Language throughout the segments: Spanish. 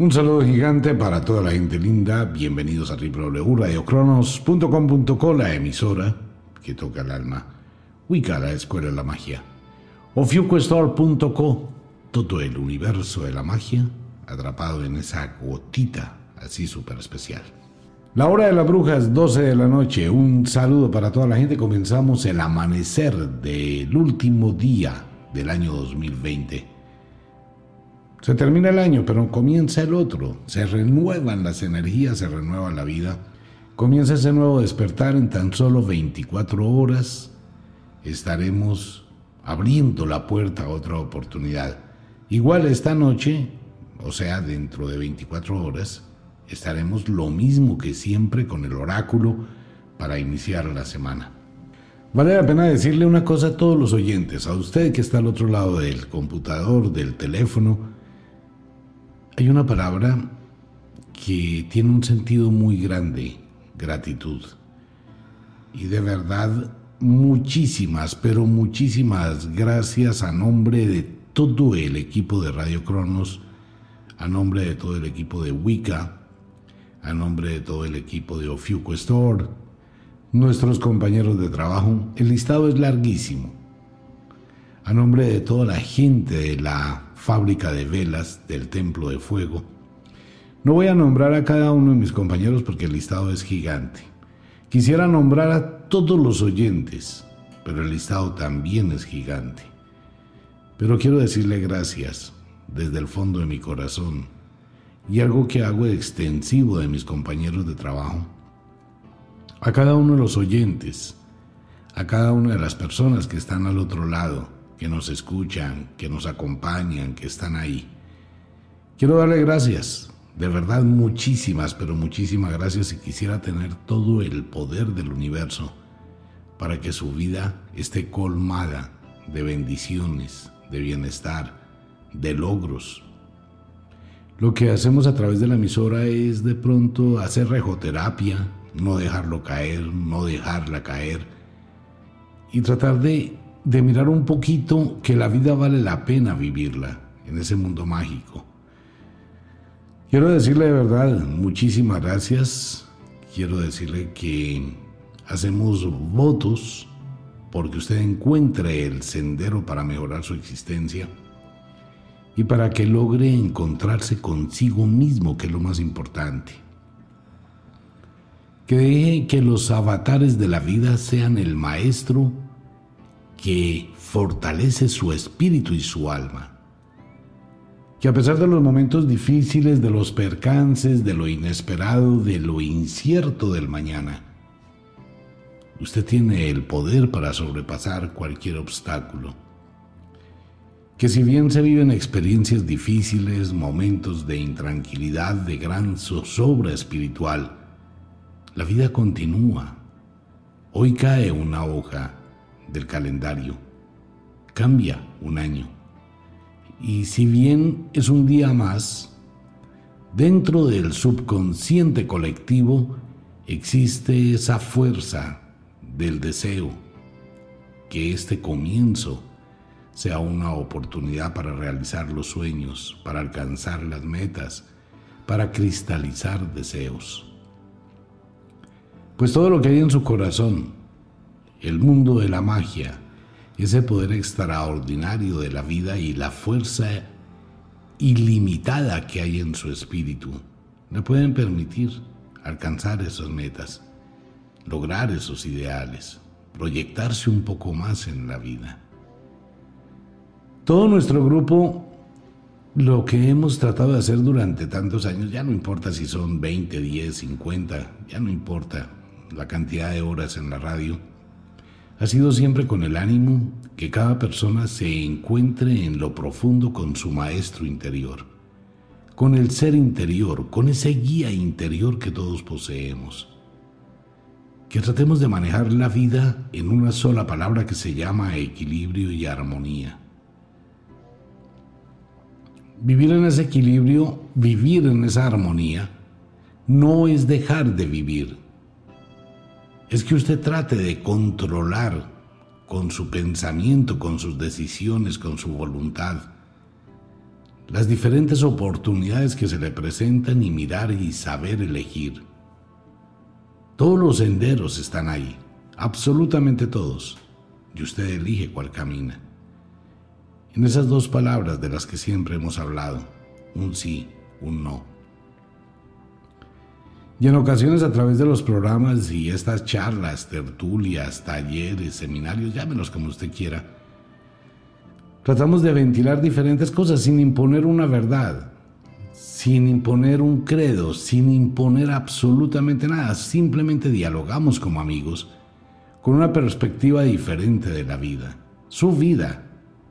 Un saludo gigante para toda la gente linda. Bienvenidos a www.radiocronos.com.co, la emisora que toca el alma. Wicca, la escuela de la magia. O fuquestore.co, todo el universo de la magia atrapado en esa gotita así súper especial. La hora de la bruja es 12 de la noche. Un saludo para toda la gente. Comenzamos el amanecer del último día del año 2020. Se termina el año, pero comienza el otro. Se renuevan las energías, se renueva la vida. Comienza ese nuevo despertar en tan solo 24 horas. Estaremos abriendo la puerta a otra oportunidad. Igual esta noche, o sea, dentro de 24 horas, estaremos lo mismo que siempre con el oráculo para iniciar la semana. Vale la pena decirle una cosa a todos los oyentes, a usted que está al otro lado del computador, del teléfono, hay una palabra que tiene un sentido muy grande, gratitud. Y de verdad, muchísimas, pero muchísimas gracias a nombre de todo el equipo de Radio Cronos, a nombre de todo el equipo de Wicca, a nombre de todo el equipo de Ofiuco Store, nuestros compañeros de trabajo. El listado es larguísimo. A nombre de toda la gente de la fábrica de velas del Templo de Fuego. No voy a nombrar a cada uno de mis compañeros porque el listado es gigante. Quisiera nombrar a todos los oyentes, pero el listado también es gigante. Pero quiero decirle gracias desde el fondo de mi corazón y algo que hago extensivo de mis compañeros de trabajo. A cada uno de los oyentes, a cada una de las personas que están al otro lado, que nos escuchan, que nos acompañan, que están ahí. Quiero darle gracias, de verdad muchísimas, pero muchísimas gracias y quisiera tener todo el poder del universo para que su vida esté colmada de bendiciones, de bienestar, de logros. Lo que hacemos a través de la emisora es de pronto hacer rejoterapia, no dejarlo caer, no dejarla caer y tratar de de mirar un poquito que la vida vale la pena vivirla en ese mundo mágico. Quiero decirle de verdad muchísimas gracias. Quiero decirle que hacemos votos porque usted encuentre el sendero para mejorar su existencia y para que logre encontrarse consigo mismo, que es lo más importante. Que deje que los avatares de la vida sean el maestro que fortalece su espíritu y su alma. Que a pesar de los momentos difíciles, de los percances, de lo inesperado, de lo incierto del mañana, usted tiene el poder para sobrepasar cualquier obstáculo. Que si bien se viven experiencias difíciles, momentos de intranquilidad, de gran zozobra espiritual, la vida continúa. Hoy cae una hoja del calendario. Cambia un año. Y si bien es un día más, dentro del subconsciente colectivo existe esa fuerza del deseo, que este comienzo sea una oportunidad para realizar los sueños, para alcanzar las metas, para cristalizar deseos. Pues todo lo que hay en su corazón, el mundo de la magia, ese poder extraordinario de la vida y la fuerza ilimitada que hay en su espíritu, le pueden permitir alcanzar esas metas, lograr esos ideales, proyectarse un poco más en la vida. Todo nuestro grupo, lo que hemos tratado de hacer durante tantos años, ya no importa si son 20, 10, 50, ya no importa la cantidad de horas en la radio, ha sido siempre con el ánimo que cada persona se encuentre en lo profundo con su maestro interior, con el ser interior, con ese guía interior que todos poseemos. Que tratemos de manejar la vida en una sola palabra que se llama equilibrio y armonía. Vivir en ese equilibrio, vivir en esa armonía, no es dejar de vivir, es que usted trate de controlar con su pensamiento, con sus decisiones, con su voluntad, las diferentes oportunidades que se le presentan y mirar y saber elegir. Todos los senderos están ahí, absolutamente todos, y usted elige cuál camina. En esas dos palabras de las que siempre hemos hablado, un sí, un no. Y en ocasiones a través de los programas y estas charlas, tertulias, talleres, seminarios, llámenos como usted quiera, tratamos de ventilar diferentes cosas sin imponer una verdad, sin imponer un credo, sin imponer absolutamente nada, simplemente dialogamos como amigos con una perspectiva diferente de la vida, su vida,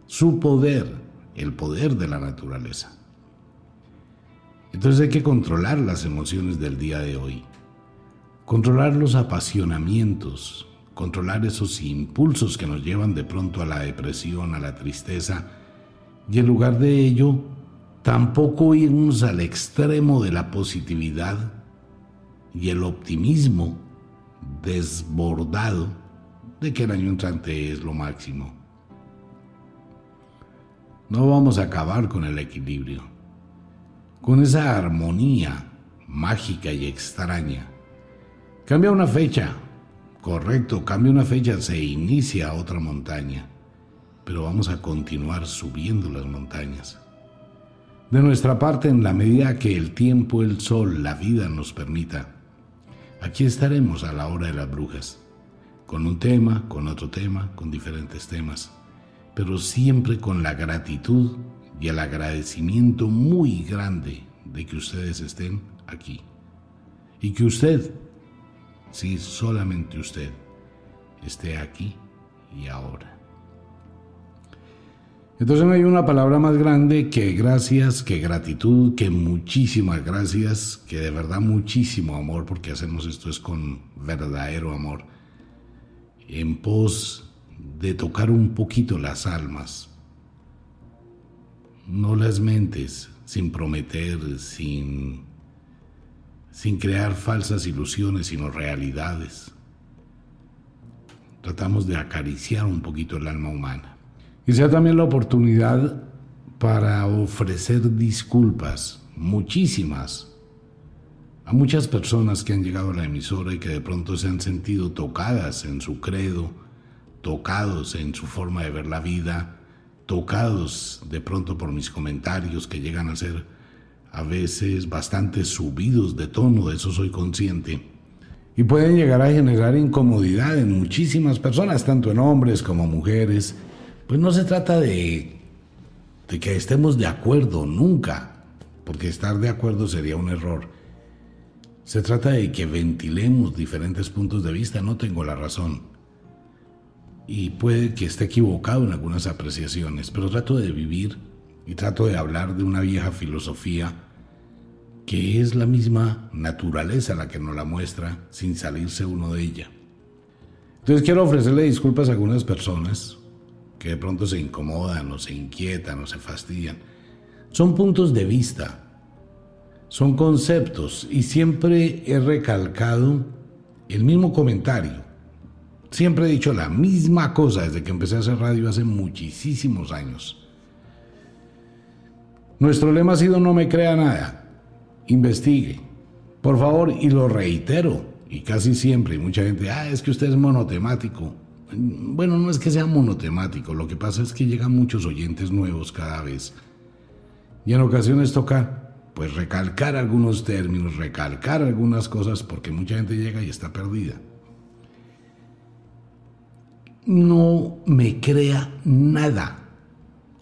su poder, el poder de la naturaleza. Entonces hay que controlar las emociones del día de hoy, controlar los apasionamientos, controlar esos impulsos que nos llevan de pronto a la depresión, a la tristeza, y en lugar de ello, tampoco irnos al extremo de la positividad y el optimismo desbordado de que el año entrante es lo máximo. No vamos a acabar con el equilibrio con esa armonía mágica y extraña. Cambia una fecha, correcto, cambia una fecha, se inicia otra montaña, pero vamos a continuar subiendo las montañas. De nuestra parte, en la medida que el tiempo, el sol, la vida nos permita, aquí estaremos a la hora de las brujas, con un tema, con otro tema, con diferentes temas, pero siempre con la gratitud y el agradecimiento muy grande de que ustedes estén aquí. Y que usted, sí, solamente usted, esté aquí y ahora. Entonces no hay una palabra más grande que gracias, que gratitud, que muchísimas gracias, que de verdad muchísimo amor, porque hacemos esto es con verdadero amor, en pos de tocar un poquito las almas, no las mentes, sin prometer, sin, sin crear falsas ilusiones, sino realidades. Tratamos de acariciar un poquito el alma humana. Y sea también la oportunidad para ofrecer disculpas, muchísimas, a muchas personas que han llegado a la emisora y que de pronto se han sentido tocadas en su credo, tocados en su forma de ver la vida, tocados de pronto por mis comentarios que llegan a ser a veces bastante subidos de tono, de eso soy consciente, y pueden llegar a generar incomodidad en muchísimas personas, tanto en hombres como mujeres. Pues no se trata de, de que estemos de acuerdo nunca, porque estar de acuerdo sería un error. Se trata de que ventilemos diferentes puntos de vista, no tengo la razón y puede que esté equivocado en algunas apreciaciones, pero trato de vivir y trato de hablar de una vieja filosofía que es la misma naturaleza la que nos la muestra sin salirse uno de ella. Entonces quiero ofrecerle disculpas a algunas personas que de pronto se incomodan o se inquietan o se fastidian. Son puntos de vista, son conceptos y siempre he recalcado el mismo comentario Siempre he dicho la misma cosa desde que empecé a hacer radio hace muchísimos años. Nuestro lema ha sido no me crea nada, investigue. Por favor, y lo reitero, y casi siempre, y mucha gente, ah, es que usted es monotemático. Bueno, no es que sea monotemático, lo que pasa es que llegan muchos oyentes nuevos cada vez. Y en ocasiones toca, pues, recalcar algunos términos, recalcar algunas cosas, porque mucha gente llega y está perdida no me crea nada,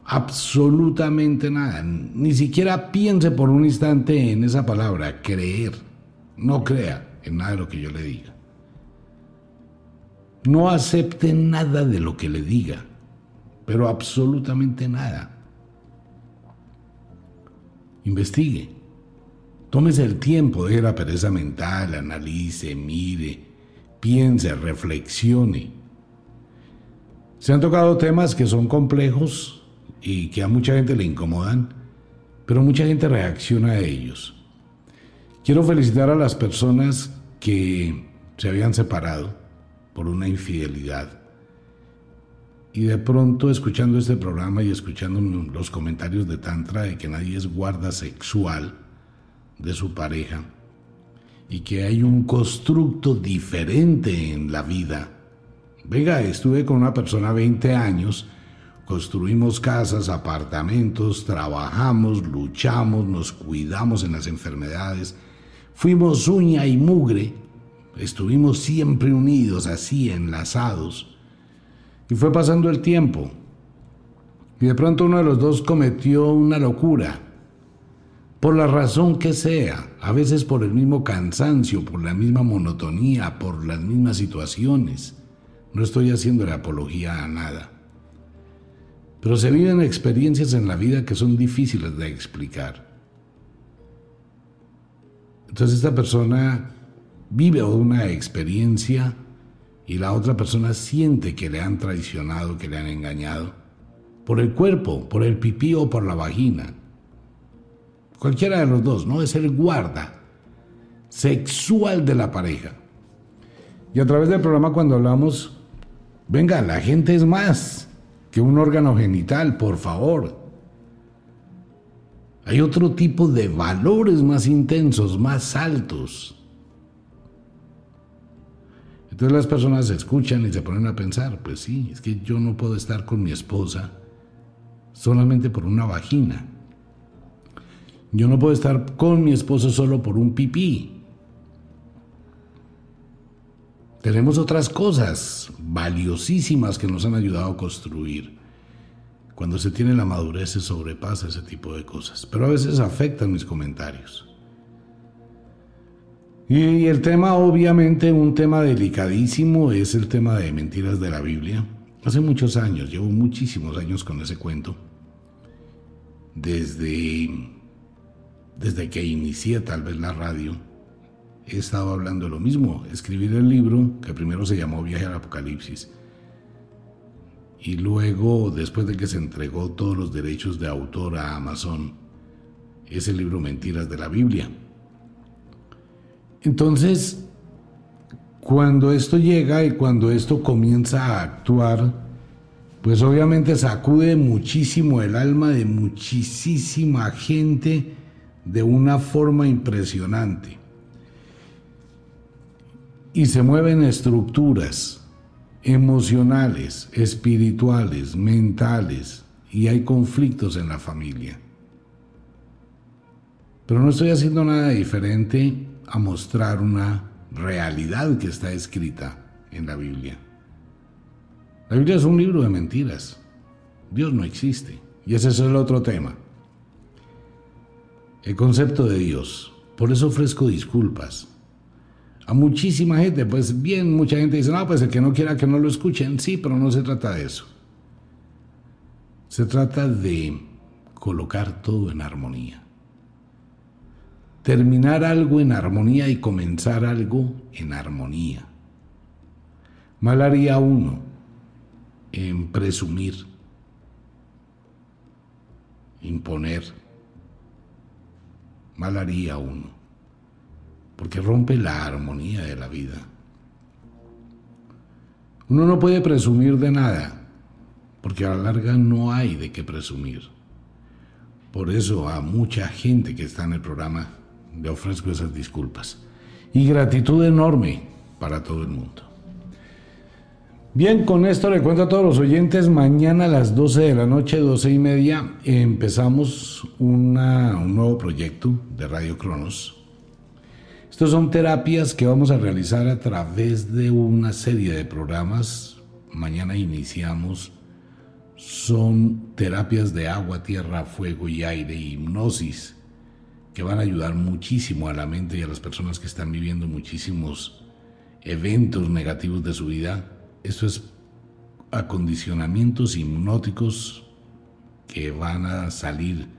absolutamente nada. Ni siquiera piense por un instante en esa palabra, creer. No crea en nada de lo que yo le diga. No acepte nada de lo que le diga, pero absolutamente nada. Investigue. Tómese el tiempo, de la pereza mental, analice, mire, piense, reflexione se han tocado temas que son complejos y que a mucha gente le incomodan, pero mucha gente reacciona a ellos. Quiero felicitar a las personas que se habían separado por una infidelidad Y de pronto escuchando este programa y escuchando los comentarios de Tantra de que nadie es guarda sexual de su pareja y que hay un constructo diferente en la vida. Venga, estuve con una persona 20 años, construimos casas, apartamentos, trabajamos, luchamos, nos cuidamos en las enfermedades, fuimos uña y mugre, estuvimos siempre unidos, así enlazados y fue pasando el tiempo. Y de pronto uno de los dos cometió una locura. Por la razón que sea, a veces por el mismo cansancio, por la misma monotonía, por las mismas situaciones. No estoy haciendo la apología a nada. Pero se viven experiencias en la vida que son difíciles de explicar. Entonces esta persona vive una experiencia y la otra persona siente que le han traicionado, que le han engañado, por el cuerpo, por el pipí o por la vagina. Cualquiera de los dos, ¿no? Es el guarda sexual de la pareja. Y a través del programa cuando hablamos, venga, la gente es más que un órgano genital, por favor. Hay otro tipo de valores más intensos, más altos. Entonces las personas escuchan y se ponen a pensar, pues sí, es que yo no puedo estar con mi esposa solamente por una vagina. Yo no puedo estar con mi esposo solo por un pipí. Tenemos otras cosas valiosísimas que nos han ayudado a construir. Cuando se tiene la madurez se sobrepasa ese tipo de cosas, pero a veces afectan mis comentarios. Y el tema, obviamente, un tema delicadísimo es el tema de mentiras de la Biblia. Hace muchos años, llevo muchísimos años con ese cuento. Desde, desde que inicié tal vez la radio, he estado hablando lo mismo. Escribir el libro, que primero se llamó Viaje al Apocalipsis. Y luego, después de que se entregó todos los derechos de autor a Amazon, ese libro Mentiras de la Biblia entonces, cuando esto llega y cuando esto comienza a actuar, pues obviamente sacude muchísimo el alma de muchísima gente de una forma impresionante. Y se mueven estructuras emocionales, espirituales, mentales, y hay conflictos en la familia. Pero no estoy haciendo nada diferente a mostrar una realidad que está escrita en la Biblia. La Biblia es un libro de mentiras. Dios no existe. Y ese es el otro tema. El concepto de Dios. Por eso ofrezco disculpas. A muchísima gente, pues bien, mucha gente dice, no, pues el que no quiera que no lo escuchen. Sí, pero no se trata de eso. Se trata de colocar todo en armonía terminar algo en armonía y comenzar algo en armonía. Mal haría uno en presumir, imponer. Mal haría uno, porque rompe la armonía de la vida. Uno no puede presumir de nada, porque a la larga no hay de qué presumir. Por eso a mucha gente que está en el programa le ofrezco esas disculpas. Y gratitud enorme para todo el mundo. Bien, con esto le cuento a todos los oyentes, mañana a las 12 de la noche, 12 y media, empezamos un nuevo proyecto de Radio Cronos. Estos son terapias que vamos a realizar a través de una serie de programas. Mañana iniciamos. Son terapias de agua, tierra, fuego y aire, hipnosis que van a ayudar muchísimo a la mente y a las personas que están viviendo muchísimos eventos negativos de su vida. Esto es acondicionamientos hipnóticos que van a salir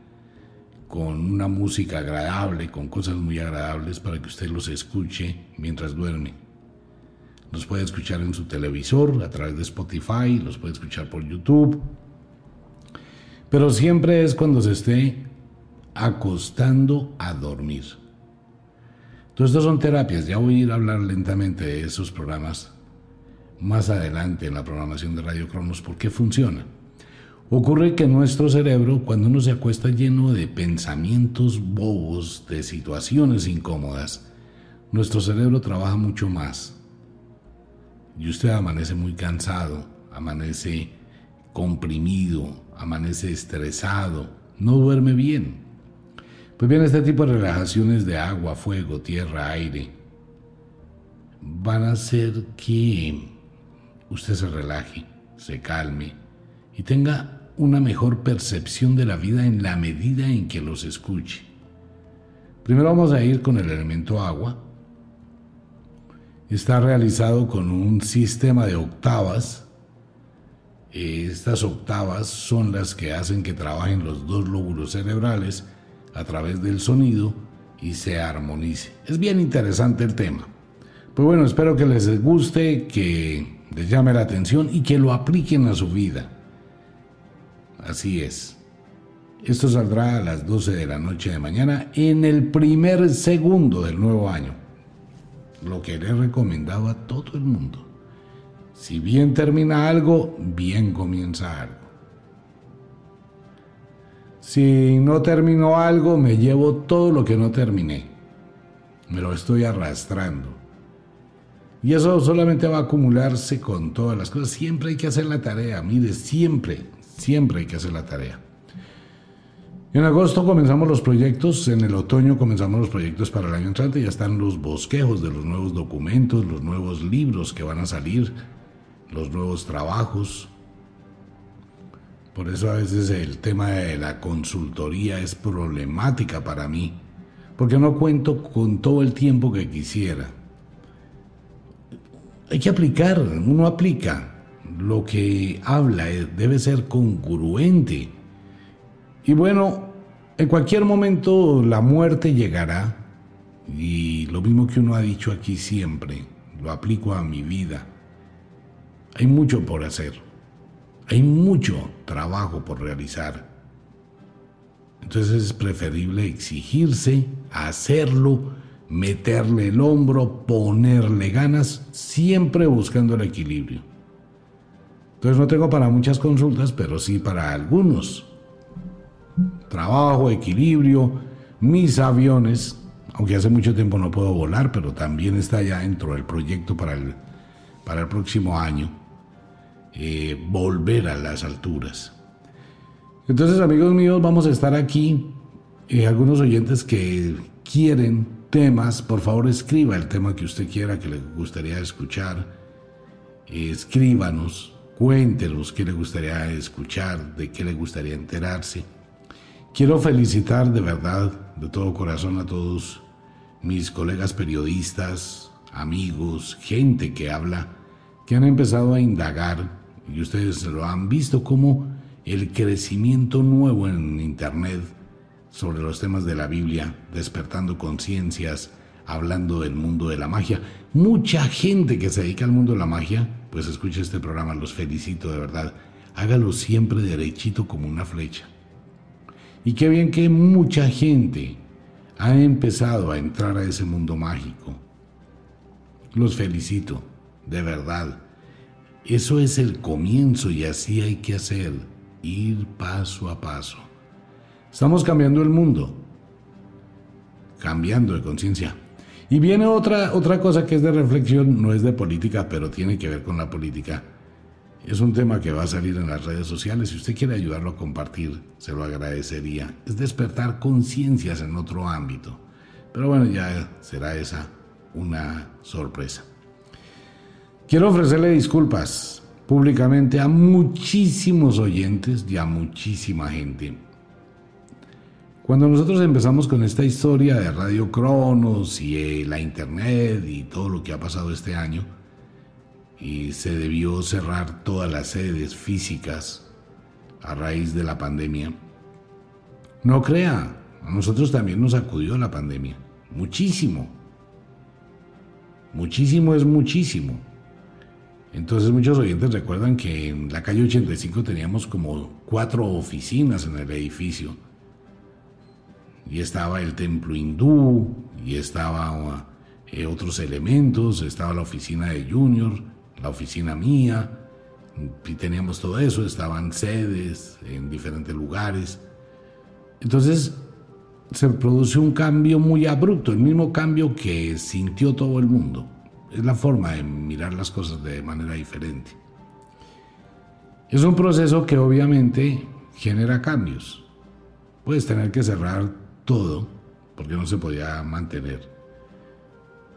con una música agradable, con cosas muy agradables para que usted los escuche mientras duerme. Los puede escuchar en su televisor, a través de Spotify, los puede escuchar por YouTube. Pero siempre es cuando se esté acostando a dormir. Entonces, estas son terapias, ya voy a ir a hablar lentamente de esos programas, más adelante en la programación de Radio Cronos por qué funciona. Ocurre que nuestro cerebro, cuando uno se acuesta lleno de pensamientos bobos, de situaciones incómodas, nuestro cerebro trabaja mucho más. Y usted amanece muy cansado, amanece comprimido, amanece estresado, no duerme bien. Pues bien, este tipo de relajaciones de agua, fuego, tierra, aire, van a hacer que usted se relaje, se calme y tenga una mejor percepción de la vida en la medida en que los escuche. Primero vamos a ir con el elemento agua. Está realizado con un sistema de octavas. Estas octavas son las que hacen que trabajen los dos lóbulos cerebrales a través del sonido y se armonice. Es bien interesante el tema. Pues bueno, espero que les guste, que les llame la atención y que lo apliquen a su vida. Así es. Esto saldrá a las 12 de la noche de mañana en el primer segundo del nuevo año. Lo que le he recomendado a todo el mundo. Si bien termina algo, bien comienza algo. Si no terminó algo, me llevo todo lo que no terminé. Me lo estoy arrastrando. Y eso solamente va a acumularse con todas las cosas. Siempre hay que hacer la tarea, mire, siempre, siempre hay que hacer la tarea. En agosto comenzamos los proyectos, en el otoño comenzamos los proyectos para el año entrante, ya están los bosquejos de los nuevos documentos, los nuevos libros que van a salir, los nuevos trabajos, por eso a veces el tema de la consultoría es problemática para mí, porque no cuento con todo el tiempo que quisiera. Hay que aplicar, uno aplica. Lo que habla debe ser congruente. Y bueno, en cualquier momento la muerte llegará. Y lo mismo que uno ha dicho aquí siempre, lo aplico a mi vida. Hay mucho por hacer. Hay mucho trabajo por realizar. Entonces es preferible exigirse, hacerlo, meterle el hombro, ponerle ganas, siempre buscando el equilibrio. Entonces no tengo para muchas consultas, pero sí para algunos. Trabajo, equilibrio, mis aviones, aunque hace mucho tiempo no puedo volar, pero también está ya dentro del proyecto para el, para el próximo año eh, volver a las alturas. Entonces, amigos míos, vamos a estar aquí. Eh, algunos oyentes que quieren temas, por favor escriba el tema que usted quiera, que le gustaría escuchar. escríbanos, cuéntenos qué le gustaría escuchar, de qué le gustaría enterarse. Quiero felicitar de verdad, de todo corazón, a todos mis colegas periodistas, amigos, gente que habla, que han empezado a indagar y ustedes lo han visto como el crecimiento nuevo en Internet sobre los temas de la Biblia, despertando conciencias, hablando del mundo de la magia. Mucha gente que se dedica al mundo de la magia, pues escucha este programa, los felicito de verdad. Hágalo siempre derechito como una flecha. Y qué bien que mucha gente ha empezado a entrar a ese mundo mágico. Los felicito, de verdad. Eso es el comienzo y así hay que hacer, ir paso a paso. Estamos cambiando el mundo, cambiando de conciencia. Y viene otra, otra cosa que es de reflexión, no es de política, pero tiene que ver con la política. Es un tema que va a salir en las redes sociales. Si usted quiere ayudarlo a compartir, se lo agradecería. Es despertar conciencias en otro ámbito. Pero bueno, ya será esa una sorpresa. Quiero ofrecerle disculpas públicamente a muchísimos oyentes y a muchísima gente. Cuando nosotros empezamos con esta historia de Radio Cronos y eh, la Internet y todo lo que ha pasado este año, y se debió cerrar todas las sedes físicas a raíz de la pandemia, no crea, a nosotros también nos acudió la pandemia, muchísimo. Muchísimo es muchísimo. Entonces muchos oyentes recuerdan que en la calle 85 teníamos como cuatro oficinas en el edificio. Y estaba el templo hindú, y estaba eh, otros elementos, estaba la oficina de Junior, la oficina mía, y teníamos todo eso, estaban sedes en diferentes lugares. Entonces se produce un cambio muy abrupto, el mismo cambio que sintió todo el mundo. Es la forma de mirar las cosas de manera diferente. Es un proceso que obviamente genera cambios. Puedes tener que cerrar todo porque no se podía mantener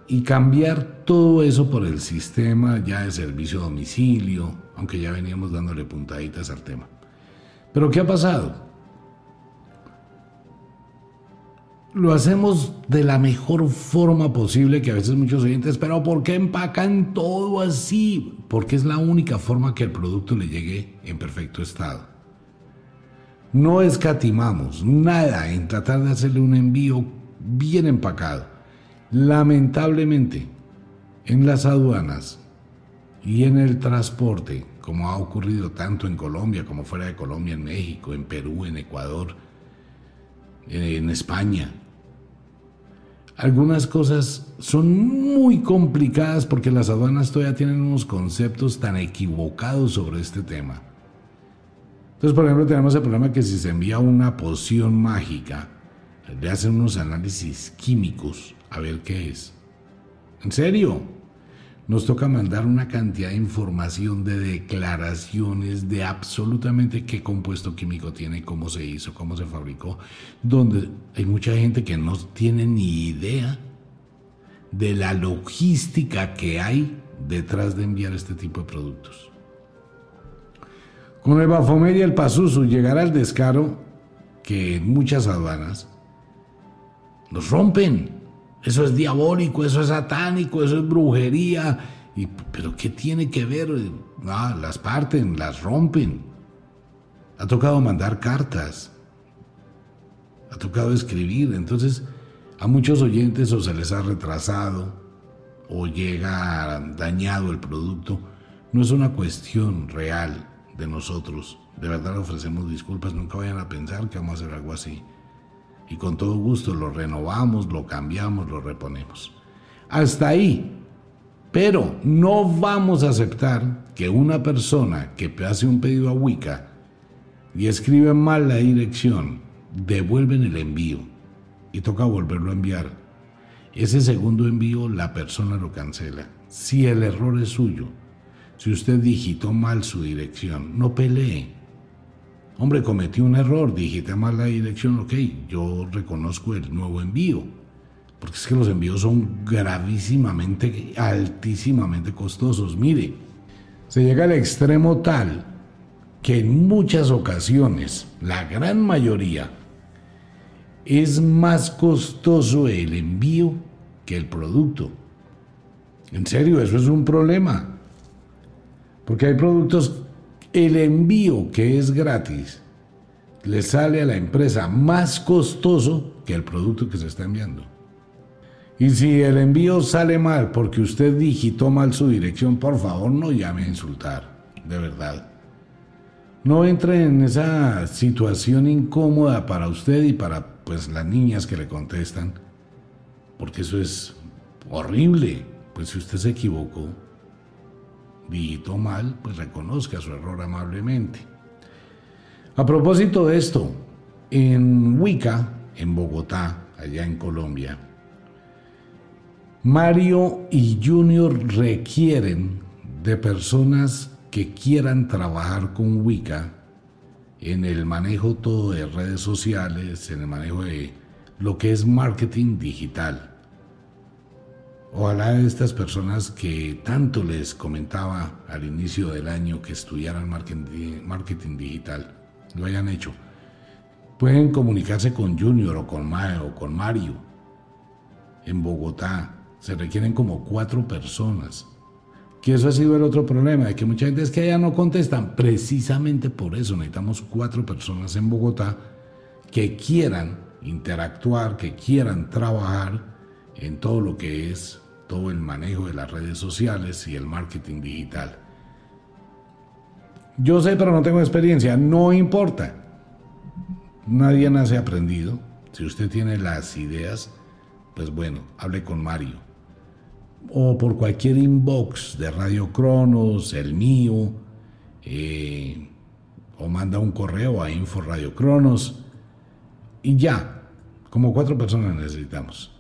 y cambiar todo eso por el sistema ya de servicio a domicilio, aunque ya veníamos dándole puntaditas al tema. Pero ¿qué ha pasado? Lo hacemos de la mejor forma posible que a veces muchos oyentes, pero ¿por qué empacan todo así? Porque es la única forma que el producto le llegue en perfecto estado. No escatimamos nada en tratar de hacerle un envío bien empacado Lamentablemente, en las aduanas y en el transporte, como ha ocurrido tanto en Colombia como fuera de Colombia, en México, en Perú, en Ecuador, en España, algunas cosas son muy complicadas porque las aduanas todavía tienen unos conceptos tan equivocados sobre este tema. Entonces, por ejemplo, tenemos el problema que si se envía una poción mágica, le hacen unos análisis químicos a ver qué es. En serio, nos toca mandar una cantidad de información, de declaraciones de absolutamente qué compuesto químico tiene, cómo se hizo, cómo se fabricó, donde hay mucha gente que no tiene ni idea de la logística que hay detrás de enviar este tipo de productos. Con el Bafomed y el Pazuzu llegará el descaro que en muchas aduanas nos rompen eso es diabólico, eso es satánico, eso es brujería. ¿Pero qué tiene que ver? Ah, las parten, las rompen. Ha tocado mandar cartas. Ha tocado escribir. Entonces, a muchos oyentes o se les ha retrasado o llega dañado el producto. No es una cuestión real de nosotros. De verdad ofrecemos disculpas. Nunca vayan a pensar que vamos a hacer algo así y con todo gusto lo renovamos, lo cambiamos, lo reponemos. Hasta ahí. Pero no vamos a aceptar que una persona que hace un pedido a Wicca y escribe mal la dirección, devuelven el envío y toca volverlo a enviar. Ese segundo envío la persona lo cancela. Si el error es suyo, si usted digitó mal su dirección, no pelee Hombre, cometí un error, digité mal la dirección, ok, yo reconozco el nuevo envío. Porque es que los envíos son gravísimamente, altísimamente costosos. Mire, se llega al extremo tal que en muchas ocasiones, la gran mayoría, es más costoso el envío que el producto. En serio, eso es un problema. Porque hay productos el envío que es gratis le sale a la empresa más costoso que el producto que se está enviando. Y si el envío sale mal porque usted digitó mal su dirección, por favor no llame a insultar, de verdad. No entre en esa situación incómoda para usted y para pues las niñas que le contestan, porque eso es horrible. Pues si usted se equivocó, digitó mal, pues reconozca su error amablemente. A propósito de esto, en Wicca, en Bogotá, allá en Colombia, Mario y Junior requieren de personas que quieran trabajar con Wicca en el manejo todo de redes sociales, en el manejo de lo que es marketing digital. Ojalá estas personas que tanto les comentaba al inicio del año que estudiaran marketing, digital lo hayan hecho. Pueden comunicarse con Junior o con, o con Mario. En Bogotá se requieren como cuatro personas. Que eso ha sido el otro problema, de que mucha gente es que allá no contestan. Precisamente por eso necesitamos cuatro personas en Bogotá que quieran interactuar, que quieran trabajar en todo lo que es todo el manejo de las redes sociales y el marketing digital. Yo sé, pero no tengo experiencia, no importa. Nadie nace aprendido. Si usted tiene las ideas, pues bueno, hable con Mario. o por cualquier inbox de Radio Cronos, el mío, eh, o manda un correo a Info Radio Cronos y ya, como cuatro personas necesitamos.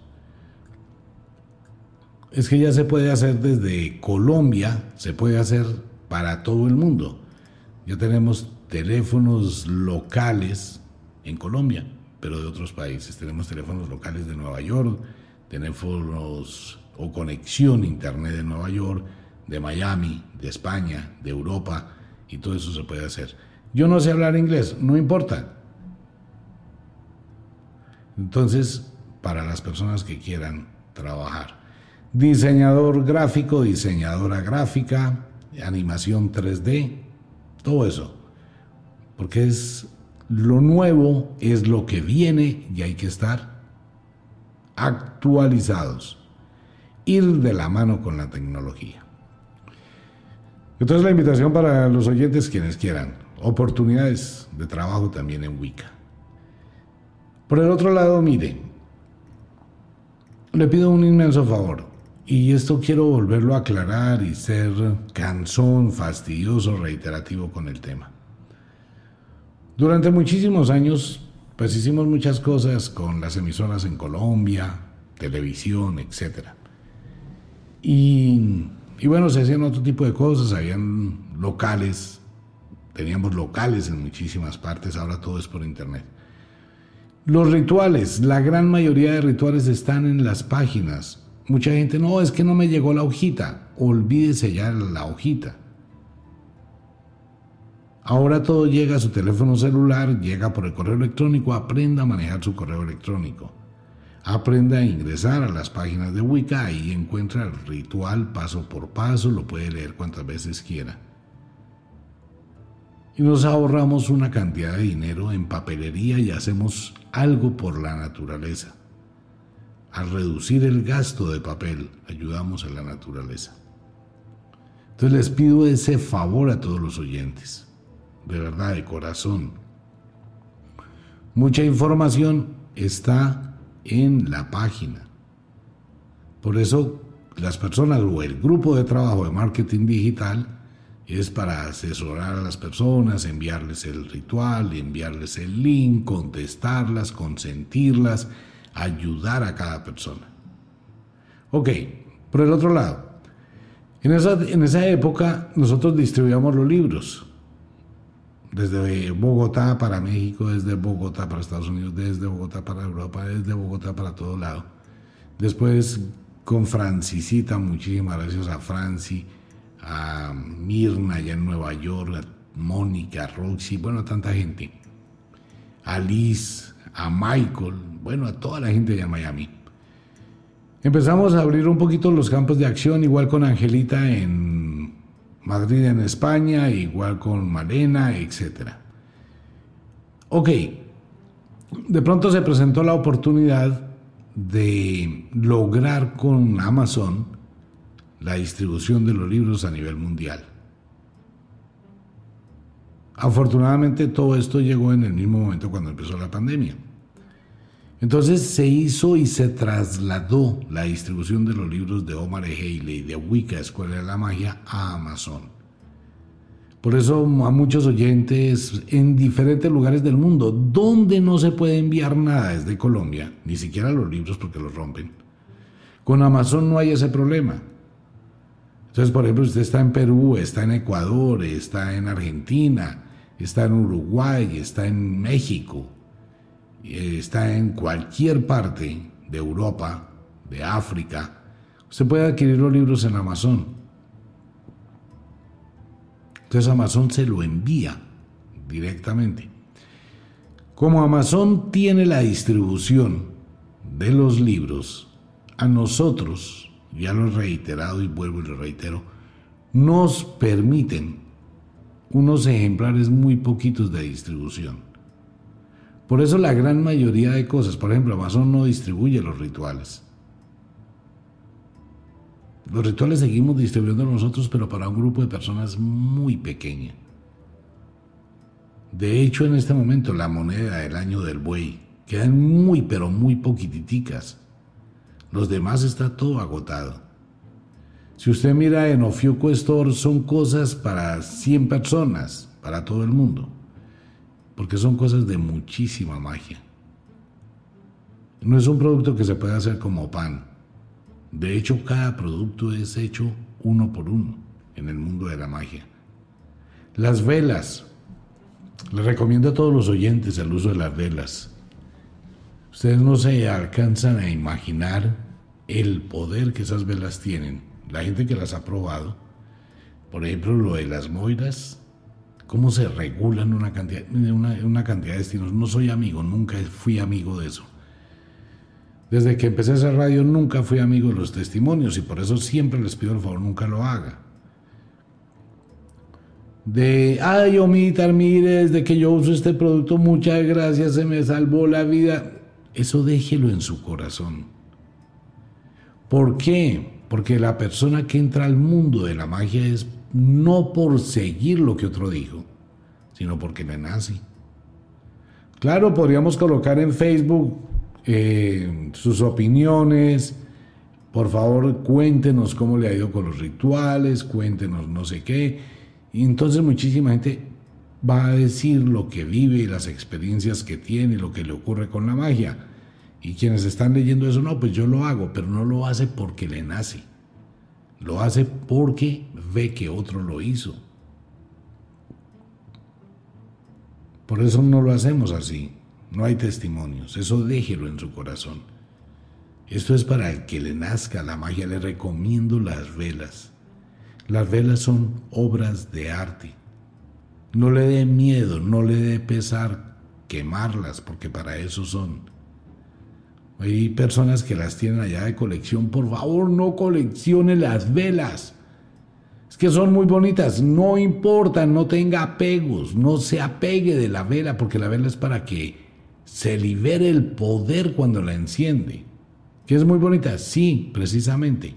Es que ya se puede hacer desde Colombia, se puede hacer para todo el mundo. Ya tenemos teléfonos locales en Colombia, pero de otros países. Tenemos teléfonos locales de Nueva York, teléfonos o conexión internet de Nueva York, de Miami, de España, de Europa, y todo eso se puede hacer. Yo no sé hablar inglés, no importa. Entonces, para las personas que quieran trabajar. Diseñador gráfico, diseñadora gráfica, animación 3D, todo eso. Porque es lo nuevo, es lo que viene y hay que estar actualizados. Ir de la mano con la tecnología. Entonces la invitación para los oyentes quienes quieran. Oportunidades de trabajo también en Wicca. Por el otro lado, mire, le pido un inmenso favor. Y esto quiero volverlo a aclarar y ser cansón, fastidioso, reiterativo con el tema. Durante muchísimos años, pues hicimos muchas cosas con las emisoras en Colombia, televisión, etc. Y, y bueno, se hacían otro tipo de cosas, habían locales, teníamos locales en muchísimas partes, ahora todo es por internet. Los rituales, la gran mayoría de rituales están en las páginas Mucha gente, no, es que no me llegó la hojita. Olvídese ya la hojita. Ahora todo llega a su teléfono celular, llega por el correo electrónico, aprenda a manejar su correo electrónico. Aprenda a ingresar a las páginas de Wicca y encuentra el ritual paso por paso, lo puede leer cuantas veces quiera. Y nos ahorramos una cantidad de dinero en papelería y hacemos algo por la naturaleza. Al reducir el gasto de papel, ayudamos a la naturaleza. Entonces les pido ese favor a todos los oyentes, de verdad, de corazón. Mucha información está en la página. Por eso las personas o el grupo de trabajo de marketing digital es para asesorar a las personas, enviarles el ritual, enviarles el link, contestarlas, consentirlas, ayudar a cada persona. Ok, por el otro lado, en esa, en esa época nosotros distribuíamos los libros, desde Bogotá para México, desde Bogotá para Estados Unidos, desde Bogotá para Europa, desde Bogotá para todo lado. Después con Francisita, muchísimas gracias a Franci, a Mirna allá en Nueva York, a Mónica, a Roxy, bueno, tanta gente. A Liz, a Michael, bueno, a toda la gente de Miami. Empezamos a abrir un poquito los campos de acción, igual con Angelita en Madrid, en España, igual con Malena, etc. Ok, de pronto se presentó la oportunidad de lograr con Amazon la distribución de los libros a nivel mundial. Afortunadamente todo esto llegó en el mismo momento cuando empezó la pandemia. Entonces se hizo y se trasladó la distribución de los libros de Omar E. Haley de Wicca, Escuela de la Magia, a Amazon. Por eso a muchos oyentes en diferentes lugares del mundo, donde no se puede enviar nada desde Colombia, ni siquiera los libros porque los rompen. Con Amazon no hay ese problema. Entonces, por ejemplo, usted está en Perú, está en Ecuador, está en Argentina, está en Uruguay, está en México, está en cualquier parte de Europa, de África, usted puede adquirir los libros en Amazon. Entonces Amazon se lo envía directamente. Como Amazon tiene la distribución de los libros, a nosotros, ya lo he reiterado y vuelvo y lo reitero, nos permiten unos ejemplares muy poquitos de distribución. Por eso la gran mayoría de cosas, por ejemplo, Amazon no distribuye los rituales. Los rituales seguimos distribuyendo nosotros, pero para un grupo de personas muy pequeña. De hecho, en este momento la moneda del año del buey quedan muy, pero muy poquititicas. Los demás está todo agotado. Si usted mira en Ofiuco Store, son cosas para 100 personas, para todo el mundo, porque son cosas de muchísima magia. No es un producto que se puede hacer como pan. De hecho, cada producto es hecho uno por uno en el mundo de la magia. Las velas. Les recomiendo a todos los oyentes el uso de las velas. Ustedes no se alcanzan a imaginar el poder que esas velas tienen la gente que las ha probado, por ejemplo, lo de las moiras, cómo se regulan una cantidad, una, cantidad de destinos. No soy amigo, nunca fui amigo de eso. Desde que empecé a hacer radio nunca fui amigo de los testimonios y por eso siempre les pido el favor, nunca lo haga. De, ay, Omita, mire, desde que yo uso este producto, muchas gracias, se me salvó la vida. Eso déjelo en su corazón. ¿Por qué? Porque la persona que entra al mundo de la magia es no por seguir lo que otro dijo, sino porque le nace. Claro, podríamos colocar en Facebook eh, sus opiniones. Por favor, cuéntenos cómo le ha ido con los rituales, cuéntenos no sé qué. Y entonces muchísima gente va a decir lo que vive, las experiencias que tiene, lo que le ocurre con la magia. Y quienes están leyendo eso, no, pues yo lo hago, pero no lo hace porque le nace. Lo hace porque ve que otro lo hizo. Por eso no lo hacemos así. No hay testimonios. Eso déjelo en su corazón. Esto es para que le nazca la magia. Le recomiendo las velas. Las velas son obras de arte. No le dé miedo, no le dé pesar quemarlas, porque para eso son. Hay personas que las tienen allá de colección. Por favor, no coleccione las velas. Es que son muy bonitas. No importa, no tenga apegos. No se apegue de la vela, porque la vela es para que se libere el poder cuando la enciende. ¿Que es muy bonita? Sí, precisamente.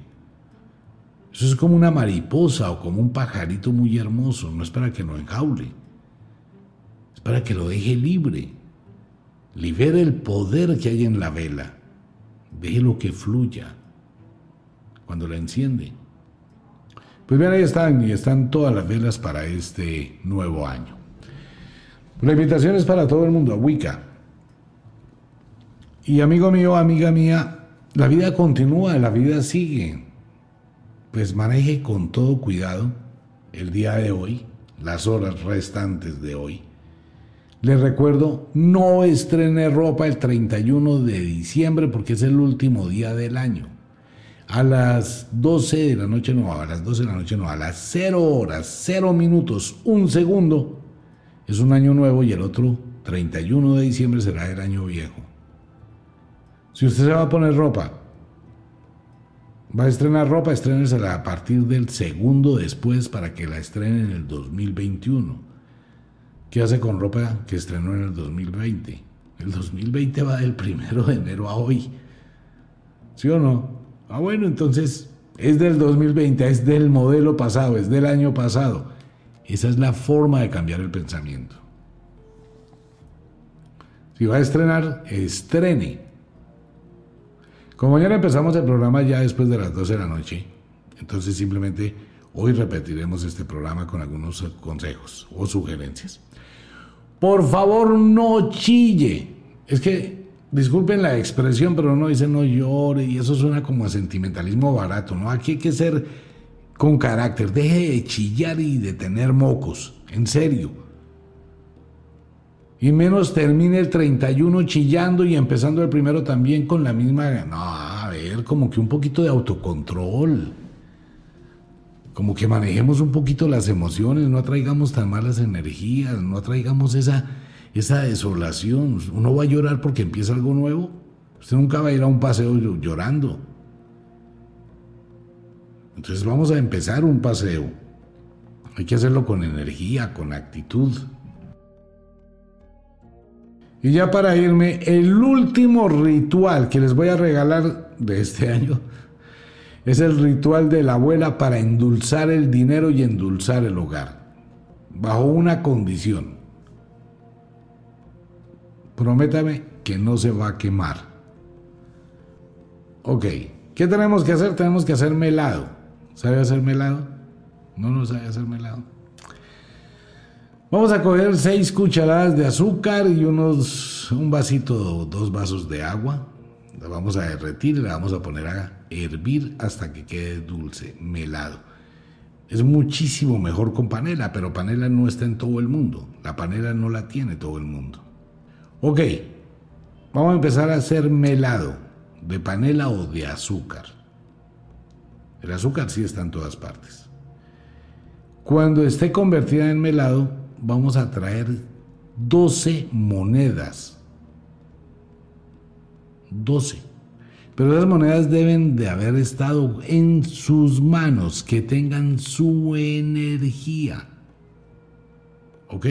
Eso es como una mariposa o como un pajarito muy hermoso. No es para que lo enjaule. Es para que lo deje libre. Libera el poder que hay en la vela. Déjelo que fluya cuando la enciende. Pues bien, ahí están, y están todas las velas para este nuevo año. La invitación es para todo el mundo, a Wicca. Y amigo mío, amiga mía, la vida continúa, la vida sigue. Pues maneje con todo cuidado el día de hoy, las horas restantes de hoy les recuerdo, no estrene ropa el 31 de diciembre porque es el último día del año. A las 12 de la noche no, a las 12 de la noche no, a las 0 horas, 0 minutos, un segundo, es un año nuevo y el otro 31 de diciembre será el año viejo. Si usted se va a poner ropa, va a estrenar ropa, estrénesela a partir del segundo después para que la estrene en el 2021. ¿Qué hace con ropa que estrenó en el 2020? El 2020 va del primero de enero a hoy. ¿Sí o no? Ah, bueno, entonces es del 2020, es del modelo pasado, es del año pasado. Esa es la forma de cambiar el pensamiento. Si va a estrenar, estrene. Como mañana empezamos el programa ya después de las 12 de la noche, entonces simplemente hoy repetiremos este programa con algunos consejos o sugerencias. Por favor, no chille. Es que, disculpen la expresión, pero uno dice no llore y eso suena como a sentimentalismo barato, ¿no? Aquí hay que ser con carácter. Deje de chillar y de tener mocos. En serio. Y menos termine el 31 chillando y empezando el primero también con la misma... No, a ver, como que un poquito de autocontrol como que manejemos un poquito las emociones, no atraigamos tan malas energías, no atraigamos esa, esa desolación. Uno va a llorar porque empieza algo nuevo. Usted nunca va a ir a un paseo llorando. Entonces vamos a empezar un paseo. Hay que hacerlo con energía, con actitud. Y ya para irme, el último ritual que les voy a regalar de este año es el ritual de la abuela para endulzar el dinero y endulzar el hogar, bajo una condición. Prométame que no se va a quemar. Ok, ¿qué tenemos que hacer? Tenemos que hacer melado. ¿Sabe hacer melado? No, no sabe hacer melado. Vamos a coger seis cucharadas de azúcar y unos, un vasito, dos vasos de agua. La vamos a derretir y la vamos a poner a hervir hasta que quede dulce, melado. Es muchísimo mejor con panela, pero panela no está en todo el mundo. La panela no la tiene todo el mundo. Ok, vamos a empezar a hacer melado de panela o de azúcar. El azúcar sí está en todas partes. Cuando esté convertida en melado, vamos a traer 12 monedas. 12. Pero esas monedas deben de haber estado en sus manos, que tengan su energía. ¿Ok?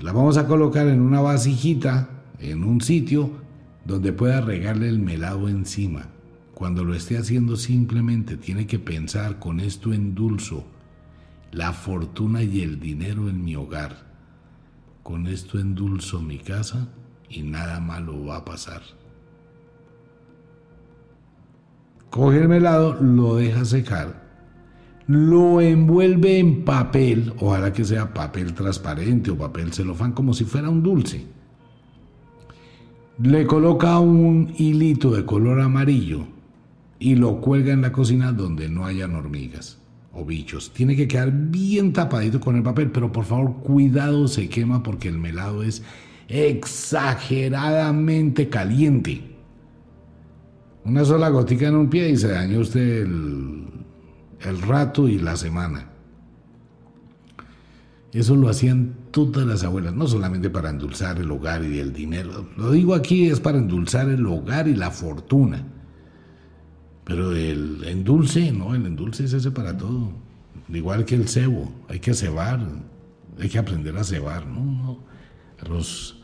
La vamos a colocar en una vasijita, en un sitio donde pueda regarle el melado encima. Cuando lo esté haciendo simplemente tiene que pensar con esto endulzo la fortuna y el dinero en mi hogar. Con esto endulzo mi casa y nada malo va a pasar. Coge el melado, lo deja secar, lo envuelve en papel, ojalá que sea papel transparente o papel celofán, como si fuera un dulce. Le coloca un hilito de color amarillo y lo cuelga en la cocina donde no hayan hormigas o bichos. Tiene que quedar bien tapadito con el papel, pero por favor cuidado se quema porque el melado es exageradamente caliente. Una sola gotica en un pie y se dañó usted el, el rato y la semana. Eso lo hacían todas las abuelas, no solamente para endulzar el hogar y el dinero. Lo digo aquí es para endulzar el hogar y la fortuna. Pero el endulce, no, el endulce es ese para todo. Igual que el cebo, hay que cebar, hay que aprender a cebar, ¿no? Los,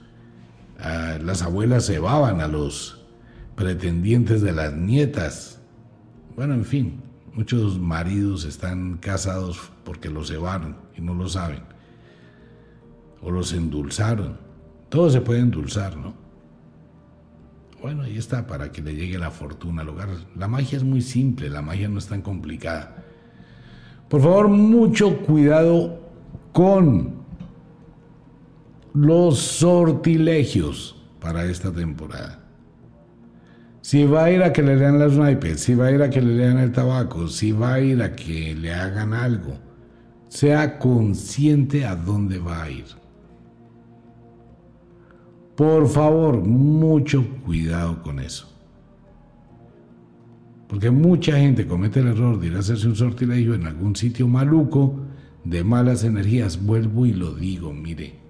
las abuelas cebaban a los pretendientes de las nietas. Bueno, en fin, muchos maridos están casados porque los cebaron y no lo saben. O los endulzaron. Todo se puede endulzar, ¿no? Bueno, ahí está, para que le llegue la fortuna al hogar. La magia es muy simple, la magia no es tan complicada. Por favor, mucho cuidado con los sortilegios para esta temporada. Si va a ir a que le lean las naipes, si va a ir a que le lean el tabaco, si va a ir a que le hagan algo, sea consciente a dónde va a ir. Por favor, mucho cuidado con eso. Porque mucha gente comete el error de ir a hacerse un sortilegio en algún sitio maluco de malas energías. Vuelvo y lo digo, mire.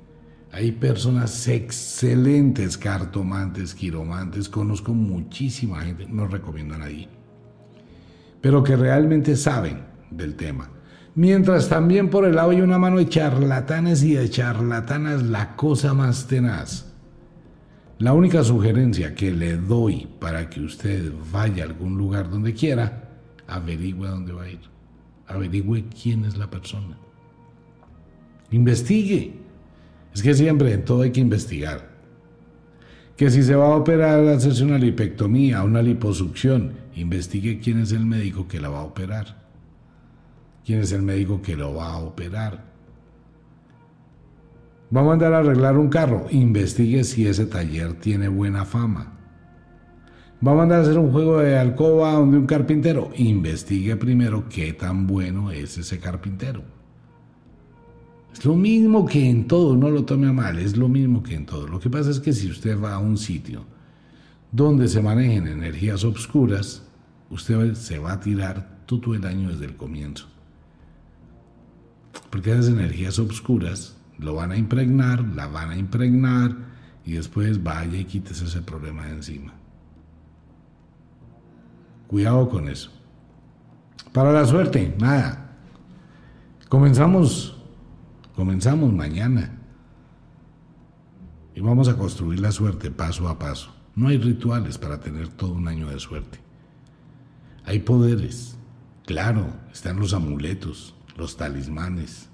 Hay personas excelentes, cartomantes, quiromantes, conozco muchísima gente, no recomiendo a nadie, pero que realmente saben del tema. Mientras también por el lado hay una mano de charlatanes y de charlatanas la cosa más tenaz. La única sugerencia que le doy para que usted vaya a algún lugar donde quiera, averigüe dónde va a ir. Averigüe quién es la persona. Investigue. Es que siempre en todo hay que investigar. Que si se va a operar, hacerse una lipectomía, una liposucción, investigue quién es el médico que la va a operar. ¿Quién es el médico que lo va a operar? Va a mandar a arreglar un carro. Investigue si ese taller tiene buena fama. Va a mandar a hacer un juego de alcoba donde un carpintero. Investigue primero qué tan bueno es ese carpintero. Es lo mismo que en todo, no lo tome a mal, es lo mismo que en todo. Lo que pasa es que si usted va a un sitio donde se manejen energías obscuras, usted se va a tirar todo el año desde el comienzo. Porque esas energías obscuras lo van a impregnar, la van a impregnar y después vaya y quítese ese problema de encima. Cuidado con eso. Para la suerte, nada. Comenzamos, comenzamos mañana. Y vamos a construir la suerte paso a paso. No hay rituales para tener todo un año de suerte. Hay poderes. Claro, están los amuletos, los talismanes,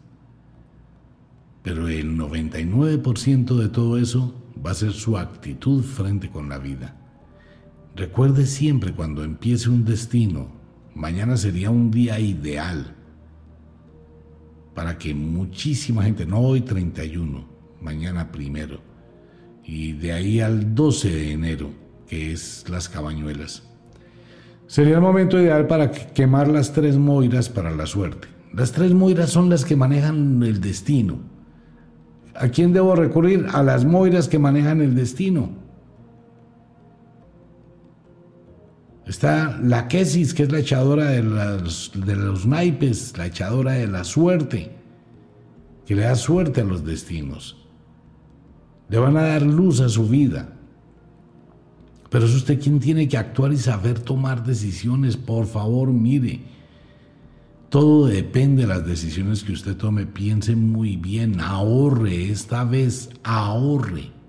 pero el 99% de todo eso va a ser su actitud frente con la vida. Recuerde siempre cuando empiece un destino Mañana sería un día ideal para que muchísima gente, no hoy 31, mañana primero, y de ahí al 12 de enero, que es las cabañuelas, sería el momento ideal para quemar las tres moiras para la suerte. Las tres moiras son las que manejan el destino. ¿A quién debo recurrir? A las moiras que manejan el destino. Está la quesis, que es la echadora de, de los naipes, la echadora de la suerte, que le da suerte a los destinos. Le van a dar luz a su vida. Pero es usted quien tiene que actuar y saber tomar decisiones. Por favor, mire. Todo depende de las decisiones que usted tome. Piense muy bien, ahorre, esta vez ahorre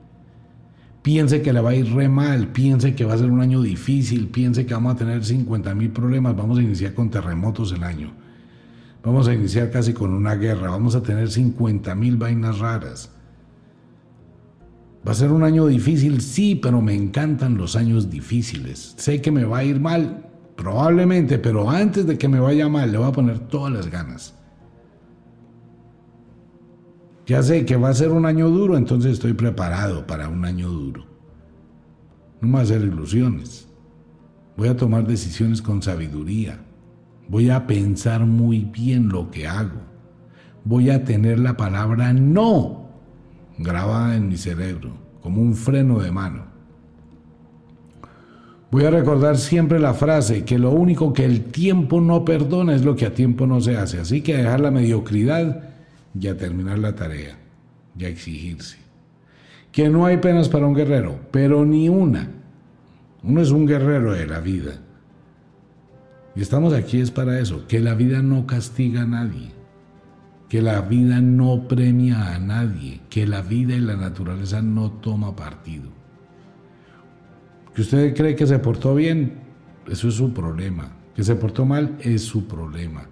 piense que le va a ir re mal, piense que va a ser un año difícil, piense que vamos a tener 50 mil problemas, vamos a iniciar con terremotos el año, vamos a iniciar casi con una guerra, vamos a tener 50 mil vainas raras. Va a ser un año difícil, sí, pero me encantan los años difíciles. Sé que me va a ir mal, probablemente, pero antes de que me vaya mal, le voy a poner todas las ganas. Ya sé que va a ser un año duro, entonces estoy preparado para un año duro. No me voy a hacer ilusiones. Voy a tomar decisiones con sabiduría. Voy a pensar muy bien lo que hago. Voy a tener la palabra no grabada en mi cerebro, como un freno de mano. Voy a recordar siempre la frase que lo único que el tiempo no perdona es lo que a tiempo no se hace. Así que dejar la mediocridad y a terminar la tarea y a exigirse. Que no hay penas para un guerrero, pero ni una. Uno es un guerrero de la vida. Y estamos aquí es para eso, que la vida no castiga a nadie, que la vida no premia a nadie, que la vida y la naturaleza no toma partido. Que usted cree que se portó bien, eso es su problema. Que se portó mal es su problema.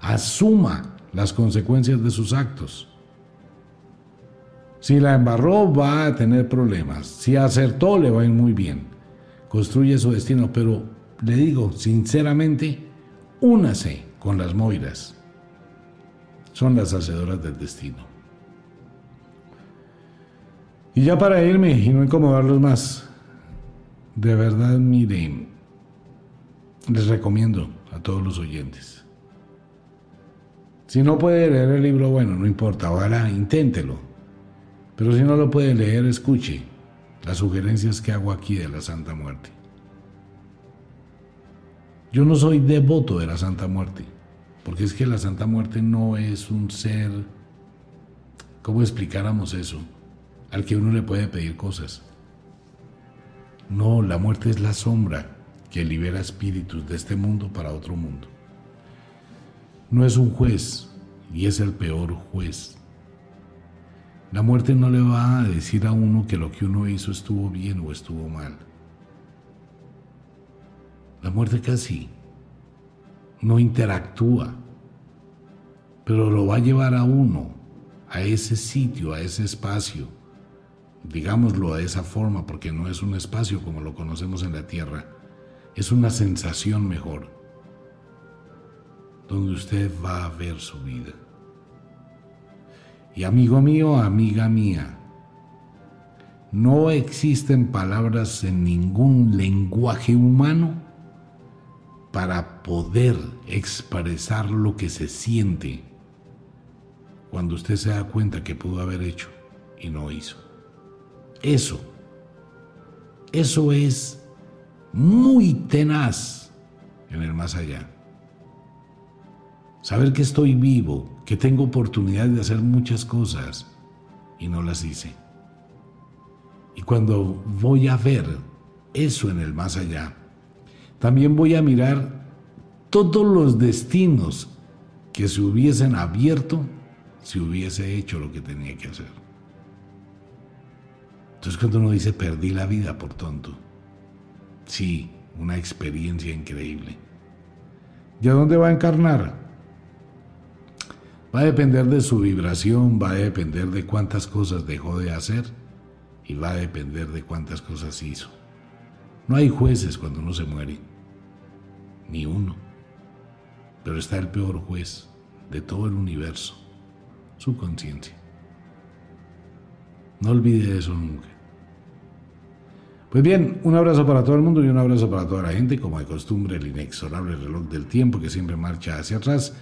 Asuma las consecuencias de sus actos. Si la embarró va a tener problemas, si acertó le va a ir muy bien, construye su destino, pero le digo sinceramente, únase con las moiras, son las hacedoras del destino. Y ya para irme y no incomodarlos más, de verdad miren, les recomiendo a todos los oyentes si no puede leer el libro, bueno, no importa, ojalá inténtelo. Pero si no lo puede leer, escuche las sugerencias que hago aquí de la Santa Muerte. Yo no soy devoto de la Santa Muerte, porque es que la Santa Muerte no es un ser, ¿cómo explicáramos eso? Al que uno le puede pedir cosas. No, la muerte es la sombra que libera espíritus de este mundo para otro mundo no es un juez y es el peor juez. La muerte no le va a decir a uno que lo que uno hizo estuvo bien o estuvo mal. La muerte casi no interactúa, pero lo va a llevar a uno, a ese sitio, a ese espacio, digámoslo de esa forma, porque no es un espacio como lo conocemos en la tierra, es una sensación mejor donde usted va a ver su vida. Y amigo mío, amiga mía, no existen palabras en ningún lenguaje humano para poder expresar lo que se siente cuando usted se da cuenta que pudo haber hecho y no hizo. Eso, eso es muy tenaz en el más allá. Saber que estoy vivo, que tengo oportunidad de hacer muchas cosas y no las hice. Y cuando voy a ver eso en el más allá, también voy a mirar todos los destinos que se hubiesen abierto si hubiese hecho lo que tenía que hacer. Entonces cuando uno dice perdí la vida por tonto, sí, una experiencia increíble. ¿Y a dónde va a encarnar? Va a depender de su vibración, va a depender de cuántas cosas dejó de hacer y va a depender de cuántas cosas hizo. No hay jueces cuando uno se muere, ni uno. pero está el peor juez de todo el universo, su conciencia. No olvide eso nunca. Pues bien, un abrazo para todo el mundo y un abrazo para toda la gente. Como de costumbre, el inexorable reloj del tiempo que siempre marcha hacia atrás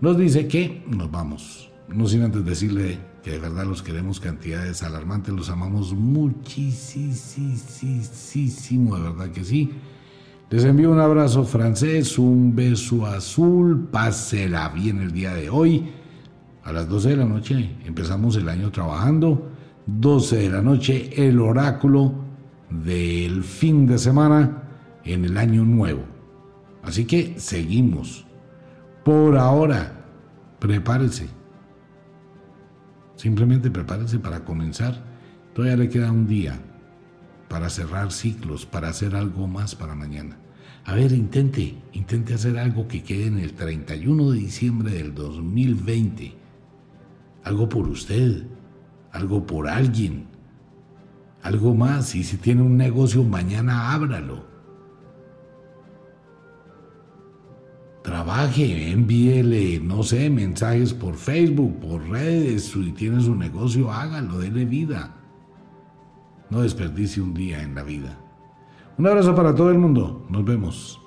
nos dice que nos vamos. No sin antes decirle que de verdad los queremos cantidades alarmantes, los amamos muchísimo, de verdad que sí. Les envío un abrazo francés, un beso azul, pásela bien el día de hoy. A las 12 de la noche empezamos el año trabajando. 12 de la noche el oráculo del fin de semana en el año nuevo. Así que seguimos. Por ahora, prepárese. Simplemente prepárese para comenzar. Todavía le queda un día para cerrar ciclos, para hacer algo más para mañana. A ver, intente, intente hacer algo que quede en el 31 de diciembre del 2020. Algo por usted, algo por alguien, algo más. Y si tiene un negocio, mañana ábralo. Trabaje, envíele, no sé, mensajes por Facebook, por redes. Si tiene su negocio, hágalo, dele vida. No desperdicie un día en la vida. Un abrazo para todo el mundo. Nos vemos.